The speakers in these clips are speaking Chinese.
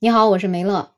你好，我是梅乐。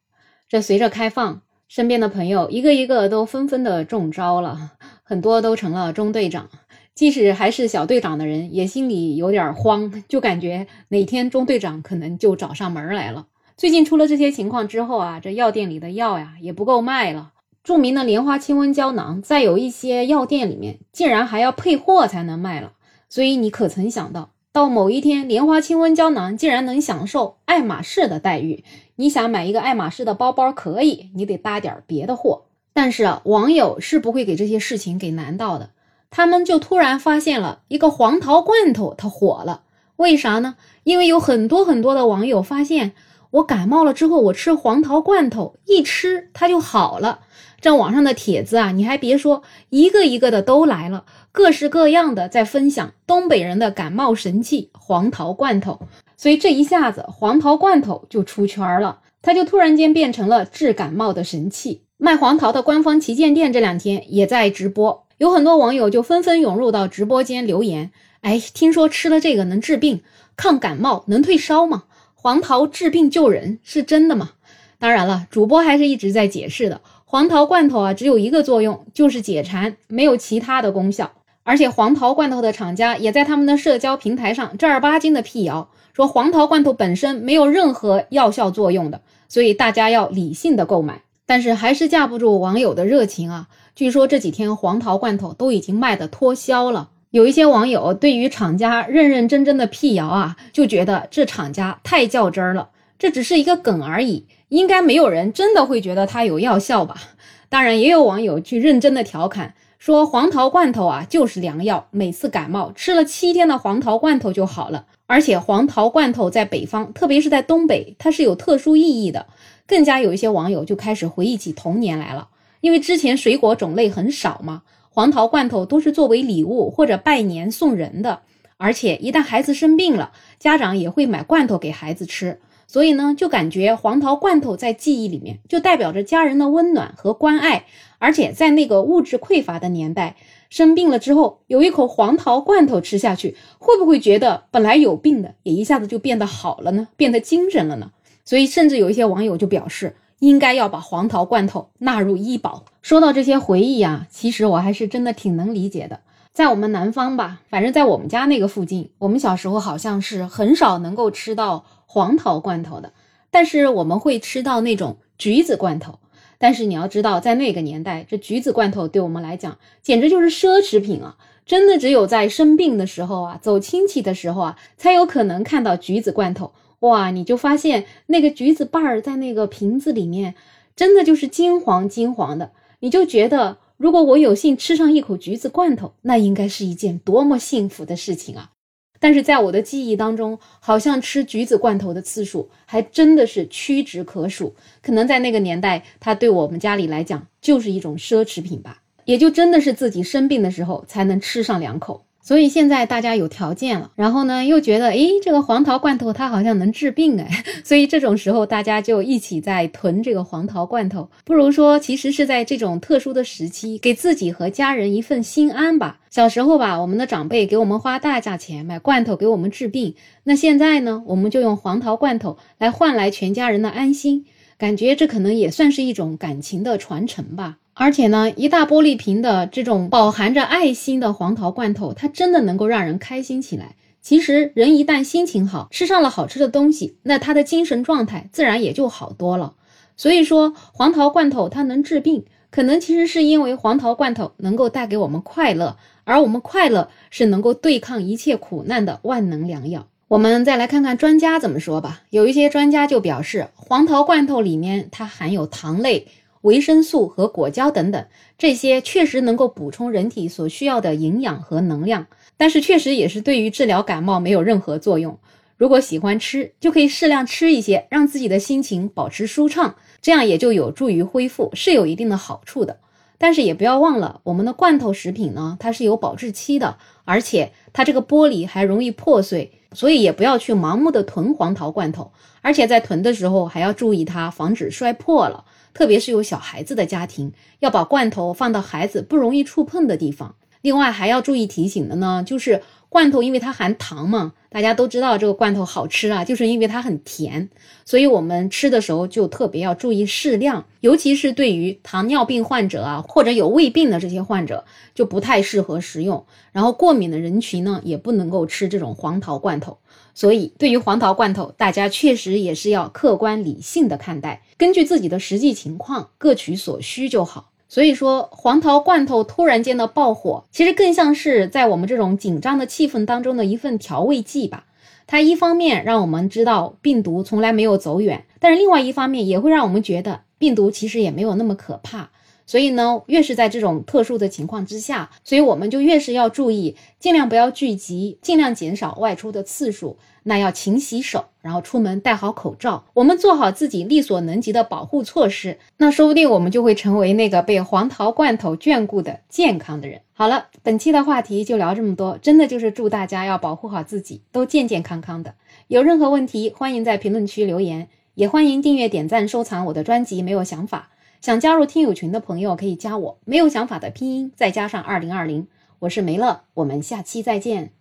这随着开放，身边的朋友一个一个都纷纷的中招了，很多都成了中队长。即使还是小队长的人，也心里有点慌，就感觉哪天中队长可能就找上门来了。最近出了这些情况之后啊，这药店里的药呀也不够卖了。著名的莲花清瘟胶囊，在有一些药店里面，竟然还要配货才能卖了。所以你可曾想到，到某一天，莲花清瘟胶囊竟然能享受爱马仕的待遇？你想买一个爱马仕的包包可以，你得搭点别的货。但是啊，网友是不会给这些事情给难到的。他们就突然发现了一个黄桃罐头，它火了。为啥呢？因为有很多很多的网友发现，我感冒了之后，我吃黄桃罐头，一吃它就好了。这网上的帖子啊，你还别说，一个一个的都来了，各式各样的在分享东北人的感冒神器——黄桃罐头。所以这一下子，黄桃罐头就出圈了，它就突然间变成了治感冒的神器。卖黄桃的官方旗舰店这两天也在直播。有很多网友就纷纷涌入到直播间留言，哎，听说吃了这个能治病、抗感冒、能退烧吗？黄桃治病救人是真的吗？当然了，主播还是一直在解释的，黄桃罐头啊只有一个作用，就是解馋，没有其他的功效。而且黄桃罐头的厂家也在他们的社交平台上正儿八经的辟谣，说黄桃罐头本身没有任何药效作用的，所以大家要理性的购买。但是还是架不住网友的热情啊！据说这几天黄桃罐头都已经卖的脱销了。有一些网友对于厂家认认真真的辟谣啊，就觉得这厂家太较真儿了。这只是一个梗而已，应该没有人真的会觉得它有药效吧？当然，也有网友去认真的调侃说，黄桃罐头啊就是良药，每次感冒吃了七天的黄桃罐头就好了。而且黄桃罐头在北方，特别是在东北，它是有特殊意义的。更加有一些网友就开始回忆起童年来了，因为之前水果种类很少嘛，黄桃罐头都是作为礼物或者拜年送人的，而且一旦孩子生病了，家长也会买罐头给孩子吃，所以呢，就感觉黄桃罐头在记忆里面就代表着家人的温暖和关爱，而且在那个物质匮乏的年代，生病了之后有一口黄桃罐头吃下去，会不会觉得本来有病的也一下子就变得好了呢？变得精神了呢？所以，甚至有一些网友就表示，应该要把黄桃罐头纳入医保。说到这些回忆啊，其实我还是真的挺能理解的。在我们南方吧，反正在我们家那个附近，我们小时候好像是很少能够吃到黄桃罐头的，但是我们会吃到那种橘子罐头。但是你要知道，在那个年代，这橘子罐头对我们来讲简直就是奢侈品啊！真的只有在生病的时候啊，走亲戚的时候啊，才有可能看到橘子罐头。哇，你就发现那个橘子瓣儿在那个瓶子里面，真的就是金黄金黄的。你就觉得，如果我有幸吃上一口橘子罐头，那应该是一件多么幸福的事情啊！但是在我的记忆当中，好像吃橘子罐头的次数还真的是屈指可数。可能在那个年代，它对我们家里来讲就是一种奢侈品吧，也就真的是自己生病的时候才能吃上两口。所以现在大家有条件了，然后呢又觉得，诶，这个黄桃罐头它好像能治病，哎，所以这种时候大家就一起在囤这个黄桃罐头。不如说，其实是在这种特殊的时期，给自己和家人一份心安吧。小时候吧，我们的长辈给我们花大价钱买罐头给我们治病，那现在呢，我们就用黄桃罐头来换来全家人的安心，感觉这可能也算是一种感情的传承吧。而且呢，一大玻璃瓶的这种饱含着爱心的黄桃罐头，它真的能够让人开心起来。其实，人一旦心情好，吃上了好吃的东西，那他的精神状态自然也就好多了。所以说，黄桃罐头它能治病，可能其实是因为黄桃罐头能够带给我们快乐，而我们快乐是能够对抗一切苦难的万能良药。我们再来看看专家怎么说吧。有一些专家就表示，黄桃罐头里面它含有糖类。维生素和果胶等等，这些确实能够补充人体所需要的营养和能量，但是确实也是对于治疗感冒没有任何作用。如果喜欢吃，就可以适量吃一些，让自己的心情保持舒畅，这样也就有助于恢复，是有一定的好处的。但是也不要忘了，我们的罐头食品呢，它是有保质期的，而且它这个玻璃还容易破碎，所以也不要去盲目的囤黄桃罐头，而且在囤的时候还要注意它，防止摔破了。特别是有小孩子的家庭，要把罐头放到孩子不容易触碰的地方。另外还要注意提醒的呢，就是罐头因为它含糖嘛，大家都知道这个罐头好吃啊，就是因为它很甜，所以我们吃的时候就特别要注意适量，尤其是对于糖尿病患者啊，或者有胃病的这些患者就不太适合食用。然后过敏的人群呢，也不能够吃这种黄桃罐头。所以对于黄桃罐头，大家确实也是要客观理性的看待，根据自己的实际情况各取所需就好。所以说，黄桃罐头突然间的爆火，其实更像是在我们这种紧张的气氛当中的一份调味剂吧。它一方面让我们知道病毒从来没有走远，但是另外一方面也会让我们觉得病毒其实也没有那么可怕。所以呢，越是在这种特殊的情况之下，所以我们就越是要注意，尽量不要聚集，尽量减少外出的次数。那要勤洗手，然后出门戴好口罩。我们做好自己力所能及的保护措施，那说不定我们就会成为那个被黄桃罐头眷顾的健康的人。好了，本期的话题就聊这么多，真的就是祝大家要保护好自己，都健健康康的。有任何问题，欢迎在评论区留言，也欢迎订阅、点赞、收藏我的专辑。没有想法。想加入听友群的朋友可以加我，没有想法的拼音再加上二零二零，我是梅乐，我们下期再见。